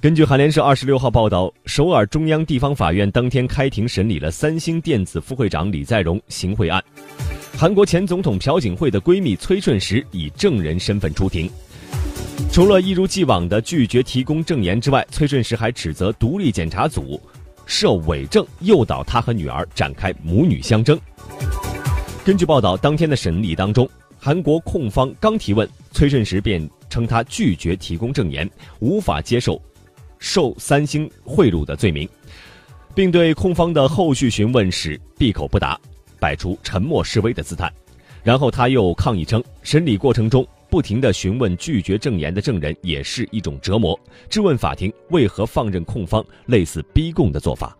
根据韩联社二十六号报道，首尔中央地方法院当天开庭审理了三星电子副会长李在镕行贿案。韩国前总统朴槿惠的闺蜜崔顺实以证人身份出庭。除了一如既往的拒绝提供证言之外，崔顺实还指责独立检查组设伪证，诱导她和女儿展开母女相争。根据报道，当天的审理当中，韩国控方刚提问，崔顺实便称他拒绝提供证言，无法接受。受三星贿赂的罪名，并对控方的后续询问时闭口不答，摆出沉默示威的姿态。然后他又抗议称，审理过程中不停的询问拒绝证言的证人也是一种折磨，质问法庭为何放任控方类似逼供的做法。